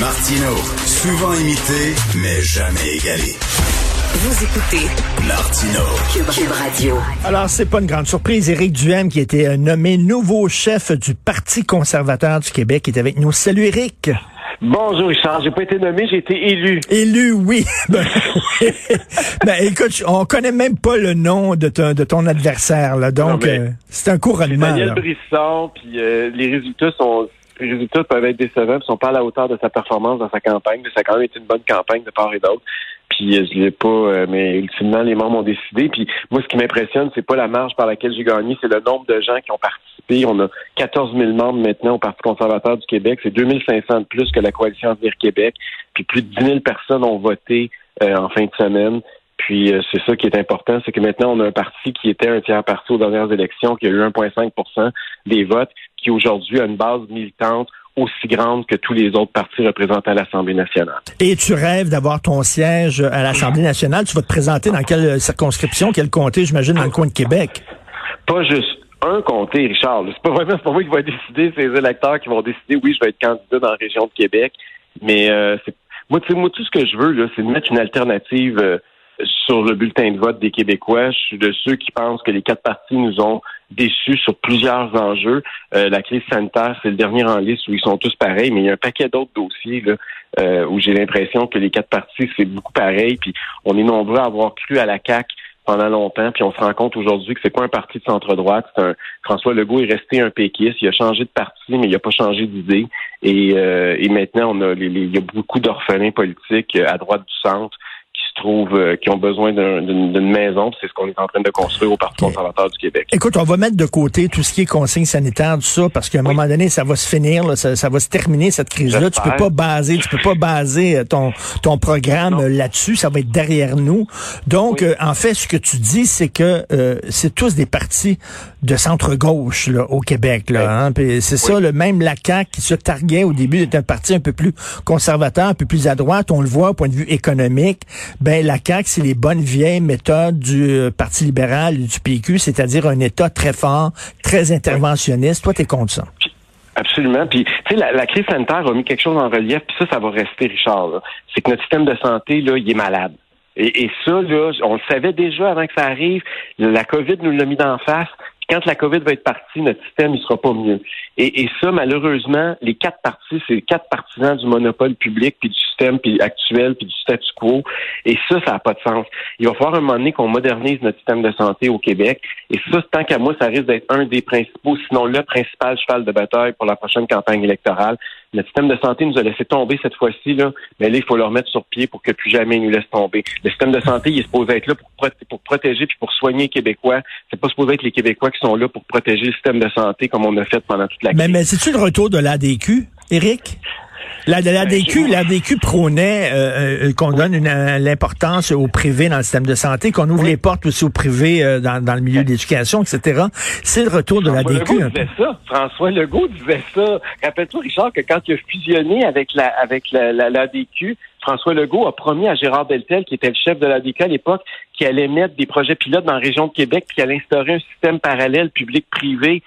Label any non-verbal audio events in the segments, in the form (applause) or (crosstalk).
Martino, souvent imité, mais jamais égalé. Vous écoutez Martino. Cube, Cube Radio. Alors, c'est pas une grande surprise. Éric Duhem, qui a été euh, nommé nouveau chef du Parti conservateur du Québec, est avec nous. Salut, Éric. Bonjour Richard, j'ai pas été nommé, j'ai été élu. Élu, oui. (laughs) ben, (laughs) ben, écoute, on connaît même pas le nom de ton, de ton adversaire, là. Donc, euh, c'est un couronnement. Daniel là. Brisson, puis euh, les résultats sont les résultats peuvent être décevants, puis sont pas à la hauteur de sa performance dans sa campagne. Mais ça a quand même été une bonne campagne de part et d'autre. Puis euh, je l'ai pas, euh, mais ultimement les membres ont décidé. Puis moi, ce qui m'impressionne, c'est pas la marge par laquelle j'ai gagné, c'est le nombre de gens qui ont participé. On a 14 000 membres maintenant au Parti conservateur du Québec. C'est 2500 de plus que la coalition Avenir Québec. Puis plus de 10 000 personnes ont voté euh, en fin de semaine. Puis euh, c'est ça qui est important, c'est que maintenant on a un parti qui était un tiers parti aux dernières élections, qui a eu 1,5% des votes, qui aujourd'hui a une base militante aussi grande que tous les autres partis représentés à l'Assemblée nationale. Et tu rêves d'avoir ton siège à l'Assemblée nationale? Tu vas te présenter dans quelle circonscription, quel comté, j'imagine, dans le coin de Québec? Pas juste un comté, Richard. C'est pas vraiment c'est pas moi qui va décider, c'est les électeurs qui vont décider. Oui, je vais être candidat dans la région de Québec, mais euh, c'est moi, moi tout ce que je veux là, c'est de mettre une alternative. euh, sur le bulletin de vote des Québécois. Je suis de ceux qui pensent que les quatre partis nous ont déçus sur plusieurs enjeux. Euh, la crise sanitaire, c'est le dernier en liste où ils sont tous pareils, mais il y a un paquet d'autres dossiers là, euh, où j'ai l'impression que les quatre partis, c'est beaucoup pareil. Puis on est nombreux à avoir cru à la CAQ pendant longtemps, puis on se rend compte aujourd'hui que c'est pas un parti de centre-droite. C'est un François Legault est resté un péquiste. Il a changé de parti, mais il n'a pas changé d'idée. Et, euh, et maintenant, on a les, les- il y a beaucoup d'orphelins politiques euh, à droite du centre qui se trouvent, euh, qui ont besoin d'un- d'une maison. C'est ce qu'on est en train de construire au Parti conservateur du Québec. Écoute, on va mettre de côté tout ce qui est consignes sanitaires, tout ça, parce qu'à un moment donné, ça va se finir, là, ça, ça va se terminer cette crise-là. Tu peux pas baser, tu peux pas baser euh, ton ton programme euh, là-dessus. Ça va être derrière nous. Donc, Oui. euh, en fait, ce que tu dis, c'est que euh, c'est tous des partis de centre gauche là, au Québec. Là, hein. C'est ça, le même la CAQ qui se targuait au début d'être un parti un peu plus conservateur, un peu plus à droite. On le voit au point de vue économique. Ben la CAQ, c'est les bonnes vieilles méthodes du euh, Parti libéral et du PQ, c'est-à-dire un État très fort, très interventionniste. Toi, t'es contre ça. Absolument. Puis, tu sais, la, la crise sanitaire a mis quelque chose en relief, puis ça, ça va rester, Richard. C'est que notre système de santé, là, il est malade. Et, et ça, là, on le savait déjà avant que ça arrive. La COVID nous l'a mis d'en face. Quand la COVID va être partie, notre système, il sera pas mieux. Et, et ça, malheureusement, les quatre partis, c'est les quatre partisans du monopole public, puis du système puis actuel, puis du statu quo. Et ça, ça n'a pas de sens. Il va falloir un moment donné qu'on modernise notre système de santé au Québec. Et ça, tant qu'à moi, ça risque d'être un des principaux, sinon le principal cheval de bataille pour la prochaine campagne électorale. Le système de santé nous a laissé tomber cette fois-ci, là, mais là, il faut le remettre sur pied pour que plus jamais il nous laisse tomber. Le système de santé, il est supposé être là pour, pour protéger puis pour soigner les Québécois. C'est pas supposé être les Québécois qui sont là pour protéger le système de santé comme on a fait pendant toute la crise. Mais, mais c'est-tu le retour de l'ADQ, Éric? La, de l'ADQ, Ben, l'ADQ prônait euh, euh, qu'on donne une, euh, l'importance au privé dans le système de santé, qu'on ouvre les portes aussi au privé euh, dans, dans le milieu de l'éducation, etc. C'est le retour de François. Legault peu. disait ça. François Legault disait ça. Rappelle-toi, Richard, que quand il a fusionné avec la avec la, la- l'ADQ, François Legault a promis à Gérard Deltel, qui était le chef de l'ADQ à l'époque, qu'il allait mettre des projets pilotes dans la région de Québec, qu'il allait instaurer un système parallèle public-privé.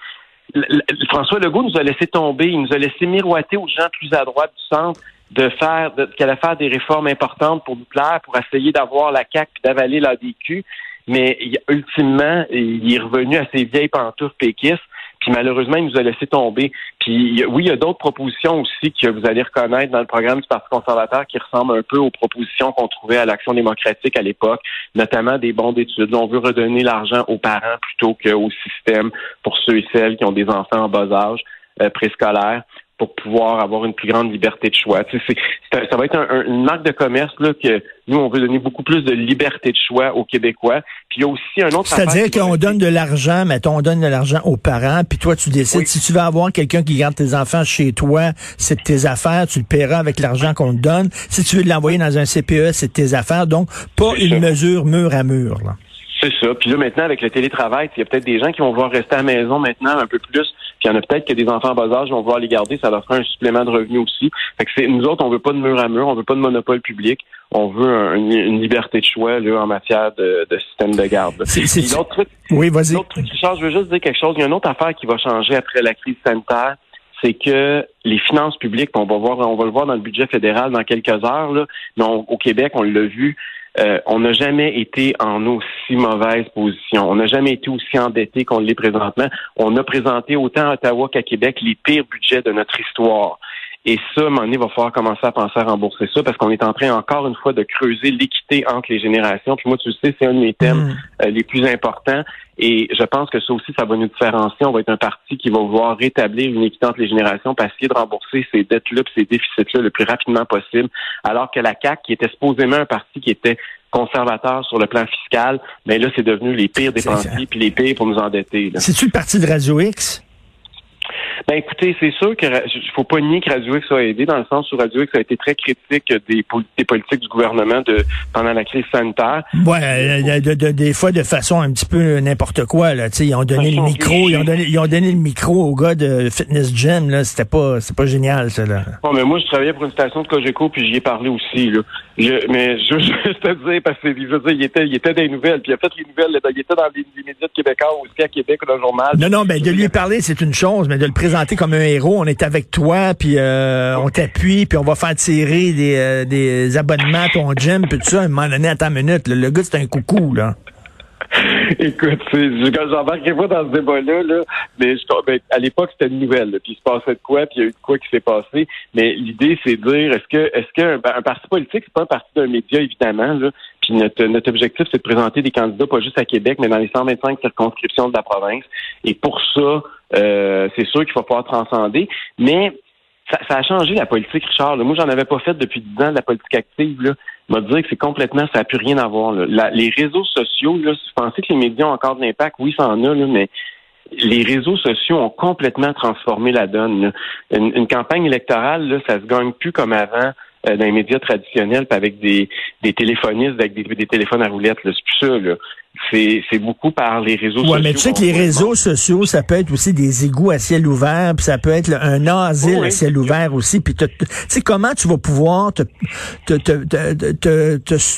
François Legault nous a laissé tomber, il nous a laissé miroiter aux gens plus à droite du centre de faire, qu'elle allait faire des réformes importantes pour nous plaire, pour essayer d'avoir la CAQ puis d'avaler l'ADQ. Mais ultimement, il est revenu à ses vieilles pantoufles péquistes. Puis malheureusement, il nous a laissé tomber. Puis oui, il y a d'autres propositions aussi que vous allez reconnaître dans le programme du Parti conservateur qui ressemblent un peu aux propositions qu'on trouvait à l'Action démocratique à l'époque, notamment des bons d'études. On veut redonner l'argent aux parents plutôt qu'au système pour ceux et celles qui ont des enfants en bas âge euh, préscolaire pour pouvoir avoir une plus grande liberté de choix. Tu sais, c'est- c'est un- ça va être un- un- une marque de commerce là, que nous, on veut donner beaucoup plus de liberté de choix aux Québécois. Puis il y a aussi un autre C'est-à-dire qu'on donne de l'argent, mettons, on donne de l'argent aux parents, puis toi, tu décides, Oui. si tu veux avoir quelqu'un qui garde tes enfants chez toi, c'est de tes affaires, tu le paieras avec l'argent qu'on te donne. Si tu veux l'envoyer dans un CPE, c'est de tes affaires. Donc, pas une ça. mesure mur à mur. Là. C'est ça. Puis là, maintenant, avec le télétravail, il y a peut-être des gens qui vont vouloir rester à la maison maintenant un peu plus. Puis il y en a peut-être que des enfants en bas âge vont vouloir les garder. Ça leur fera un supplément de revenus aussi. Fait que c'est, nous autres, on veut pas de mur à mur, on veut pas de monopole public. On veut un- une, liberté de choix là, en matière de, de système de garde. C'est- c'est- l'autre truc, Oui, vas-y. L'autre truc qui change, je veux juste dire quelque chose. Il y a une autre affaire qui va changer après la crise sanitaire. c'est que les finances publiques, on va voir, on va le voir dans le budget fédéral dans quelques heures, là, mais au Québec, on l'a vu, euh, on n'a jamais été en aussi mauvaise position. On n'a jamais été aussi endetté qu'on l'est présentement. On a présenté autant à Ottawa qu'à Québec les pires budgets de notre histoire. Et ça, à un moment donné, il va falloir commencer à penser à rembourser ça parce qu'on est en train encore une fois de creuser l'équité entre les générations. Puis moi, tu le sais, c'est un de mes thèmes mm. euh, les plus importants. Et je pense que ça aussi, ça va nous différencier. On va être un parti qui va vouloir rétablir une équité entre les générations, pour essayer de rembourser ces dettes-là, ces déficits-là le plus rapidement possible. Alors que la CAC, qui était supposément un parti qui était conservateur sur le plan fiscal, mais là, c'est devenu les pires dépensiers puis les pires pour nous endetter. C'est-tu le parti de Radio X? Ben écoutez, c'est sûr que faut pas nier que Radio X a aidé dans le sens où Radio X a été très critique des, politiques du gouvernement de pendant la crise sanitaire. Ouais, euh, de, des fois de façon un petit peu n'importe quoi là. ils ont donné le micro, ils ont donné, ils ont donné le micro au gars de Fitness Gym là. C'était pas, c'est pas génial ça là. Bon, mais moi je travaillais pour une station de Cogeco puis j'y ai parlé aussi là. mais je, je (laughs) te dire parce que je veux dire, il était, il était des nouvelles puis il a fait les nouvelles. il était dans les, médias québécois aussi à Québec dans le journal. Non non, mais de lui parler c'est une chose, mais de le présenter comme un héros. On est avec toi, puis euh, on t'appuie, puis on va faire tirer des, euh, des abonnements à ton gym, puis tout ça. À un moment donné, à ta minute, le gars, c'est un coucou, là. Écoute, j'embarquerai pas dans ce débat-là, là, mais ben, à l'époque, c'était une nouvelle, puis il se passait de quoi, puis il y a eu de quoi qui s'est passé. Mais l'idée, c'est de dire, est-ce que est-ce qu'un un parti politique, c'est pas un parti d'un média, évidemment, là, notre, objectif, c'est de présenter des candidats pas juste à Québec, mais dans les 125 circonscriptions de la province. Et pour ça, euh, c'est sûr qu'il va pouvoir transcender. Mais ça, a changé la politique, Richard. Moi, j'en avais pas fait depuis 10 ans de la politique active. Là. m'a dire que c'est complètement, ça n'a plus rien à voir. les réseaux sociaux, là, si vous pensez que les médias ont encore de l'impact, oui, ça en a, là, mais les réseaux sociaux ont complètement transformé la donne. Une, campagne électorale, là, ça se gagne plus comme avant euh, dans les médias traditionnels, avec des, des téléphonistes avec des, des téléphones à roulettes. C'est plus ça. Là c'est beaucoup par les réseaux sociaux. Oui, mais tu sais que les réseaux sociaux, ça peut être aussi des égouts à ciel ouvert, puis ça peut être un asile à ciel ouvert aussi. Puis tu sais comment tu vas pouvoir te te, te, te,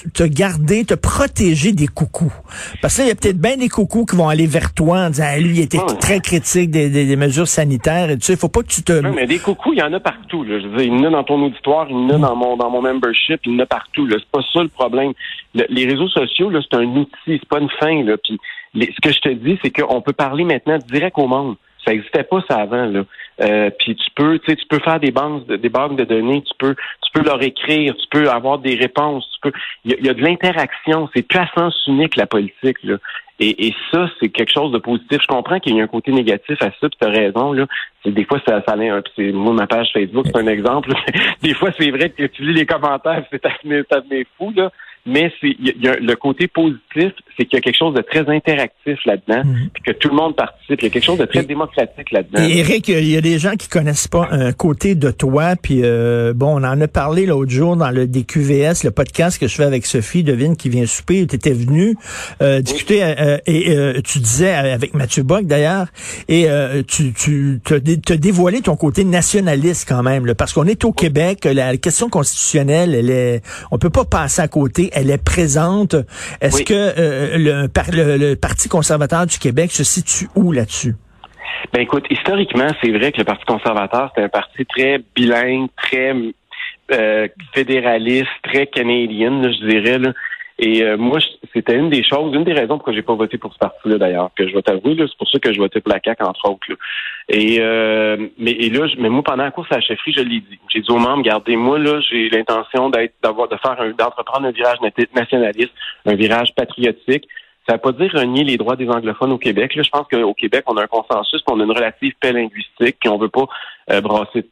te, garder, te protéger des coucous? Parce que il y a peut-être bien des coucous qui vont aller vers toi en disant lui, il était très critique des, des, mesures sanitaires et tu sais, faut pas que tu te. mais des coucous, il y en a partout. Là. Je veux dire, il y en a dans ton auditoire, il y en a dans mon dans mon membership, il y en a partout. C'est pas ça le problème. les réseaux sociaux, là, c'est un outil, c'est pas fin. Là. Puis, ce que je te dis, c'est qu'on peut parler maintenant direct au monde. Ça n'existait pas ça avant. Là. Euh, puis tu peux, tu peux faire des banques, de, des banques de données, tu peux, tu peux leur écrire, tu peux avoir des réponses, tu peux. Il y, a de l'interaction. C'est plus à sens unique la politique. Là. Et, ça, c'est quelque chose de positif. Je comprends qu'il y a un côté négatif à ça, tu as raison. Là. Des fois, ça, ça un moi ma page Facebook, c'est un exemple. des fois, c'est vrai que tu lis les commentaires, c'est t'amener fou, là mais c'est y, y a le côté positif, c'est qu'il y a quelque chose de très interactif là-dedans, mhm. puis que tout le monde participe. Il y a quelque chose de très démocratique là-dedans. Et Eric, il y a des gens qui connaissent pas un côté de toi, puis euh, bon, on en a parlé l'autre jour dans le DQVS, le podcast que je fais avec Sophie Devine qui vient souper. Tu étais venu euh, discuter euh, et tu disais avec Mathieu Bock d'ailleurs, et tu, tu te, dévoilé ton côté nationaliste quand même, là, parce qu'on est au Québec, la question constitutionnelle, elle est, on peut pas passer à côté elle est présente. Est-ce que euh, le, Parti conservateur du Québec se situe où là-dessus? Ben écoute, historiquement, c'est vrai que le Parti conservateur, c'est un parti très bilingue, très euh, fédéraliste, très canadien, je dirais. Là. Et euh, moi, c'était une des choses, une des raisons pourquoi j'ai pas voté pour ce parti-là d'ailleurs, que je vais t'avouer, c'est pour ça que je votais pour la CAQ, entre autres. Et euh, mais et là, mais moi, pendant la course à la chefferie, je l'ai dit. J'ai dit aux membres, gardez-moi, là, j'ai l'intention d'être d'avoir de faire d'entreprendre un virage nationaliste, un virage patriotique. Ça ne veut pas dire renier les droits des anglophones au Québec. Là, je pense qu'au Québec, on a un consensus, qu'on a une relative paix linguistique, qu'on veut pas euh, brasser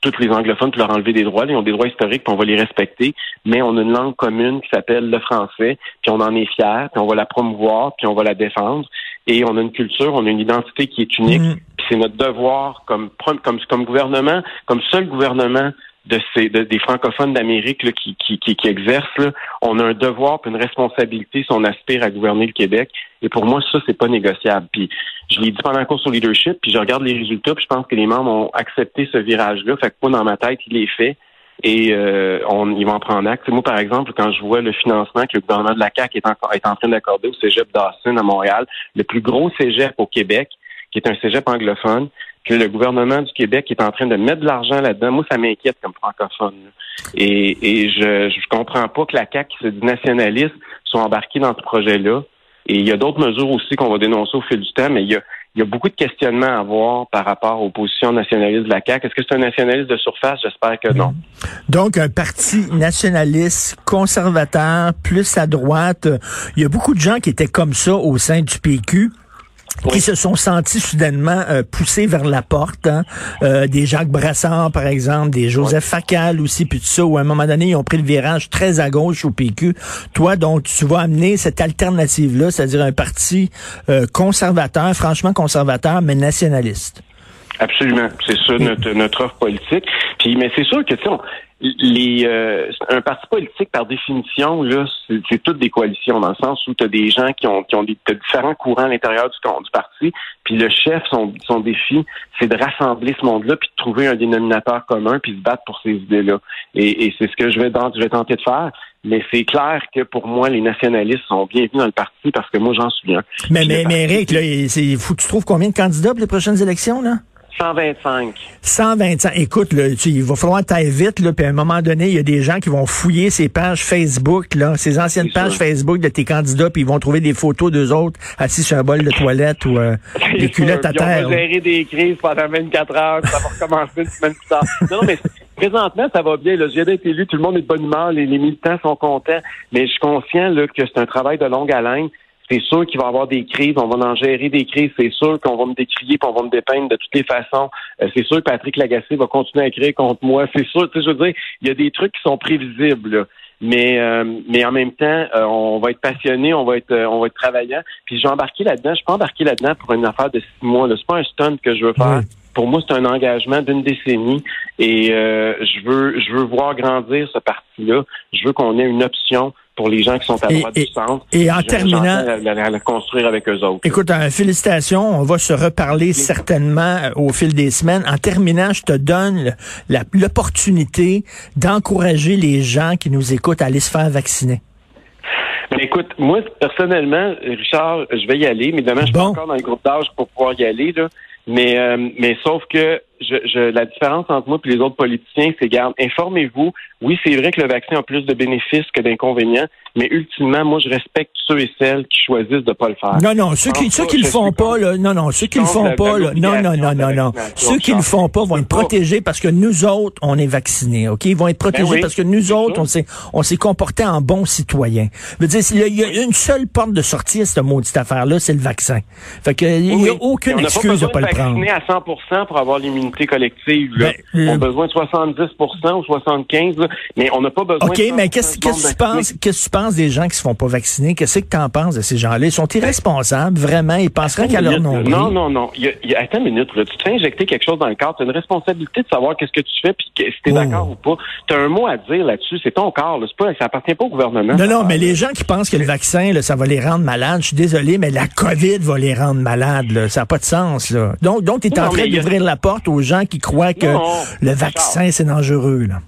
tous les anglophones pour leur enlever des droits. Ils ont des droits historiques, puis on va les respecter. Mais on a une langue commune qui s'appelle le français, puis on en est fier, puis on va la promouvoir, puis on va la défendre. Et on a une culture, on a une identité qui est unique. Mm. Puis c'est notre devoir comme, comme, comme gouvernement, comme seul gouvernement de ces des francophones d'Amérique qui, qui, qui, exercent, on a un devoir et une responsabilité si on aspire à gouverner le Québec. Et pour moi, ça, c'est pas négociable. Puis je l'ai dit pendant la course au leadership, puis je regarde les résultats, puis je pense que les membres ont accepté ce virage-là. Fait que moi, dans ma tête, il est fait. Et euh, on, ils vont en prendre acte. moi, par exemple, quand je vois le financement que le gouvernement de la CAQ est, est en train d'accorder au Cégep Dawson à Montréal, le plus gros cégep au Québec, qui est un cégep anglophone, que le gouvernement du Québec est en train de mettre de l'argent là-dedans. Moi, ça m'inquiète comme francophone. Et, et je je comprends pas que la CAQ, qui se dit nationaliste, soit embarquée dans ce projet-là. Et il y a d'autres mesures aussi qu'on va dénoncer au fil du temps, mais il y a, y a beaucoup de questionnements à avoir par rapport aux positions nationalistes de la CAQ. Est-ce que c'est un nationaliste de surface? J'espère que non. Donc, un parti nationaliste, conservateur, plus à droite. Il y a beaucoup de gens qui étaient comme ça au sein du PQ qui se sont sentis soudainement euh, poussés vers la porte. Hein. Euh, des Jacques Brassard, par exemple, des Joseph Facal aussi, puis tout ça, où à un moment donné, ils ont pris le virage très à gauche au PQ. Toi, donc, tu vas amener cette alternative-là, c'est-à-dire un parti euh, conservateur, franchement conservateur, mais nationaliste. Absolument. C'est ça notre, notre offre politique. Puis, mais c'est sûr que, tu sais, les euh, un parti politique par définition là c'est toutes des coalitions dans le sens où tu as des gens qui ont qui ont des différents courants à l'intérieur du, du parti puis le chef son son défi c'est de rassembler ce monde-là puis de trouver un dénominateur commun puis de se battre pour ces idées-là et, et c'est ce que je vais je vais tenter de faire mais c'est clair que pour moi, les nationalistes sont bienvenus dans le parti parce que moi, j'en suis bien. Mais, mais, mais Eric, là, il faut tu trouves combien de candidats pour les prochaines élections, là? 125. 125. Écoute, là, tu, il va falloir tailler vite, là, puis à un moment donné, il y a des gens qui vont fouiller ces pages Facebook, là, ces anciennes pages Facebook de tes candidats, puis ils vont trouver des photos d'eux autres assis sur un bol de toilette ou euh, (laughs) des culottes à terre. On va gérer des crises pendant 24 heures, ça va recommencer une semaine plus tard. Non, mais présentement, ça va bien. Là. J'ai d'être élu, tout le monde est de bonne humeur, les, les militants sont contents, mais je suis conscient là, que c'est un travail de longue haleine c'est sûr qu'il va y avoir des crises, on va en gérer des crises, c'est sûr qu'on va me décrier, puis on va me dépeindre de toutes les façons. Euh, c'est sûr que Patrick Lagacé va continuer à écrire contre moi, c'est sûr. Tu sais, je veux dire, il y a des trucs qui sont prévisibles. Mais euh, mais en même temps, euh, on va être passionné, on va être on va être travaillant. Puis j'ai embarqué là-dedans. Je peux embarquer là-dedans pour une affaire de six mois. C'est pas un stunt que je veux faire. Pour moi, c'est un engagement d'une décennie et je veux je veux voir grandir ce parti-là. Je veux qu'on ait une option pour les gens qui sont à droite du centre. Et en terminant, la, la, construire avec eux autres. Écoute, euh, félicitations. On va se reparler certainement euh, au fil des semaines. En terminant, je te donne l'opportunité d'encourager les gens qui nous écoutent à aller se faire vacciner. Ben, écoute, moi, personnellement, Richard, je vais y aller, mais demain, je suis encore dans le groupe d'âge pour pouvoir y aller. Là. Mais, euh, mais sauf que je, je, la différence entre moi et les autres politiciens, c'est, garde, informez-vous. Oui, c'est vrai que le vaccin a plus de bénéfices que d'inconvénients, mais ultimement, moi, je respecte ceux et celles qui choisissent de pas le faire. Non, non, ceux qui, ceux qui le font pas, là, non, non, ceux qui le font pas, là, non, non, non, non, non. Ceux qui le font pas vont être protégés parce que nous autres, on est vaccinés, OK? Ils vont être protégés ben parce que nous autres, on s'est, on s'est comporté en bons citoyens. Je veux dire, il y, a une seule porte de sortie à cette maudite affaire-là, c'est le vaccin. Fait que, il y a aucune excuse de pas le prendre. On à 100 pour avoir l'immunité collective, là. Ben, on a besoin de 70 ou 75, mais on n'a pas besoin OK, mais qu'est-ce que tu penses, qu'est-ce que tu penses des gens qui se font pas vacciner? Qu'est-ce que tu en penses de ces gens-là? Ils sont irresponsables, vraiment. Ils penseraient qu'à leur nom. Non, non, non. Il y a, attends une minute, là. Tu te fais injecter quelque chose dans le corps. Tu as une responsabilité de savoir qu'est-ce que tu fais puis si tu es oh. d'accord ou pas. Tu as un mot à dire là-dessus. C'est ton corps. Là. Pas, ça appartient pas au gouvernement. Non, non, mais les gens qui pensent que le vaccin, là, ça va les rendre malades, je suis désolé, mais la COVID va les rendre malades. Là. Ça n'a pas de sens. Là. Donc, donc tu es en train d'ouvrir la porte aux gens qui croient que le vaccin, c'est dangereux. Là.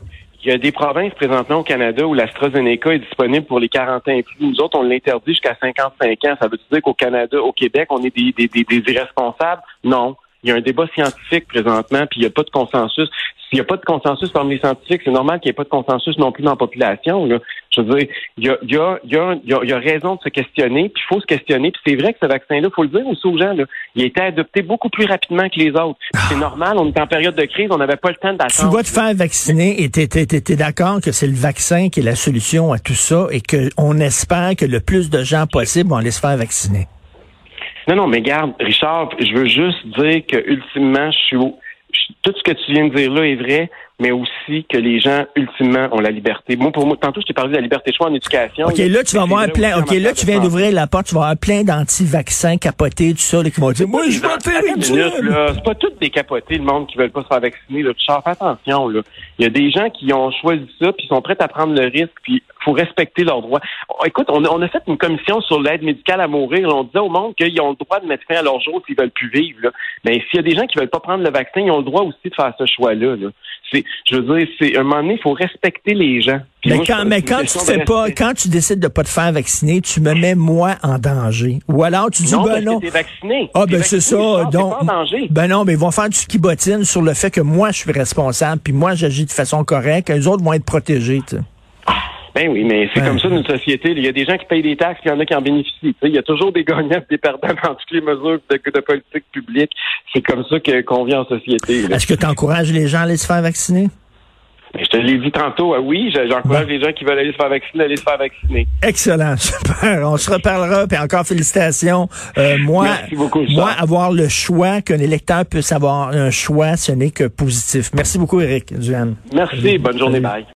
Il y a des provinces présentement au Canada où l'AstraZeneca est disponible pour les 40 ans et plus. Nous autres, on l'interdit jusqu'à 55 ans. Ça veut dire qu'au Canada, au Québec, on est des, des, des, des irresponsables? Non. Il y a un débat scientifique présentement, puis il n'y a pas de consensus. S'il n'y a pas de consensus parmi les scientifiques, c'est normal qu'il n'y ait pas de consensus non plus dans la population. Là. Je veux dire, il y a, y, a, y, a, y a, raison de se questionner, puis il faut se questionner. Puis c'est vrai que ce vaccin-là, il faut le dire aussi aux gens, là, il a été adopté beaucoup plus rapidement que les autres. C'est ah. normal, on est en période de crise, on n'avait pas le temps d'attendre. Tu vas te faire vacciner et tu es, d'accord que c'est le vaccin qui est la solution à tout ça et qu'on espère que le plus de gens possible vont aller se faire vacciner. Non, non, mais garde, Richard, je veux juste dire que ultimement, je suis tout ce que tu viens de dire là est vrai, mais aussi que les gens, ultimement, ont la liberté. Moi, pour moi, tantôt, je t'ai parlé de la liberté de choix en éducation. OK, là, tu vas avoir plein, OK, là, tu viens d'ouvrir la porte, tu vas avoir plein d'anti-vaccins capotés, tout ça, là, qui vont dire, moi, je vais faire C'est pas toutes des capotés, le monde, qui veulent pas se faire vacciner, là. Fais attention, là. Il y a des gens qui ont choisi ça, puis sont prêts à prendre le risque, puis faut respecter leurs droits. Oh, écoute, on a, fait une commission sur l'aide médicale à mourir. On disait au monde qu'ils ont le droit de mettre fin à leur jour s'ils veulent plus vivre. Là. Mais s'il y a des gens qui veulent pas prendre le vaccin, ils ont le droit aussi de faire ce choix-là. C'est Je veux dire, c'est un moment donné, il faut respecter les gens. Puis Mais moi, quand, mais quand tu fais pas, quand tu décides de pas te faire vacciner, tu me mets moi en danger. Ou alors tu dis non, ben parce non. que t'es vacciné. Ah T'es ben c'est ça. Donc pas en danger. ben non, mais ils vont faire du ski bottine sur le fait que moi je suis responsable, puis moi j'agis de façon correcte, les autres vont être protégés. Ben oui, mais c'est Ouais. comme ça dans une société. Il y a des gens qui payent des taxes, il y en a qui en bénéficient. Il y a toujours des gagnants et des perdants dans toutes les mesures de, de politique publique. C'est comme ça que- qu'on vit en société. Est-ce que tu encourages les gens à aller se faire vacciner? Ben, Je te l'ai dit tantôt, ah oui, je- j'encourage les gens qui veulent aller se faire vacciner d'aller se faire vacciner. Excellent, (laughs) super. On se reparlera, puis encore félicitations. Euh, moi, Merci beaucoup, moi, avoir le choix, qu'un électeur puisse avoir un choix, ce n'est que positif. Merci beaucoup, Éric Duane. Merci, bonne journée, bye.